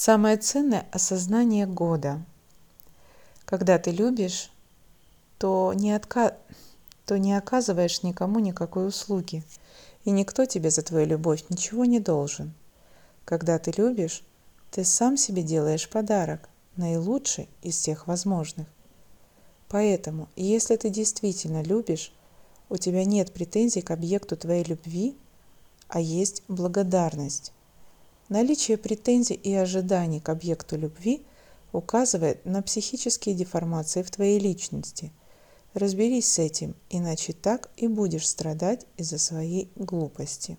Самое ценное – осознание года. Когда ты любишь, то не, отка... то не оказываешь никому никакой услуги, и никто тебе за твою любовь ничего не должен. Когда ты любишь, ты сам себе делаешь подарок, наилучший из всех возможных. Поэтому, если ты действительно любишь, у тебя нет претензий к объекту твоей любви, а есть благодарность. Наличие претензий и ожиданий к объекту любви указывает на психические деформации в твоей личности. Разберись с этим, иначе так и будешь страдать из-за своей глупости.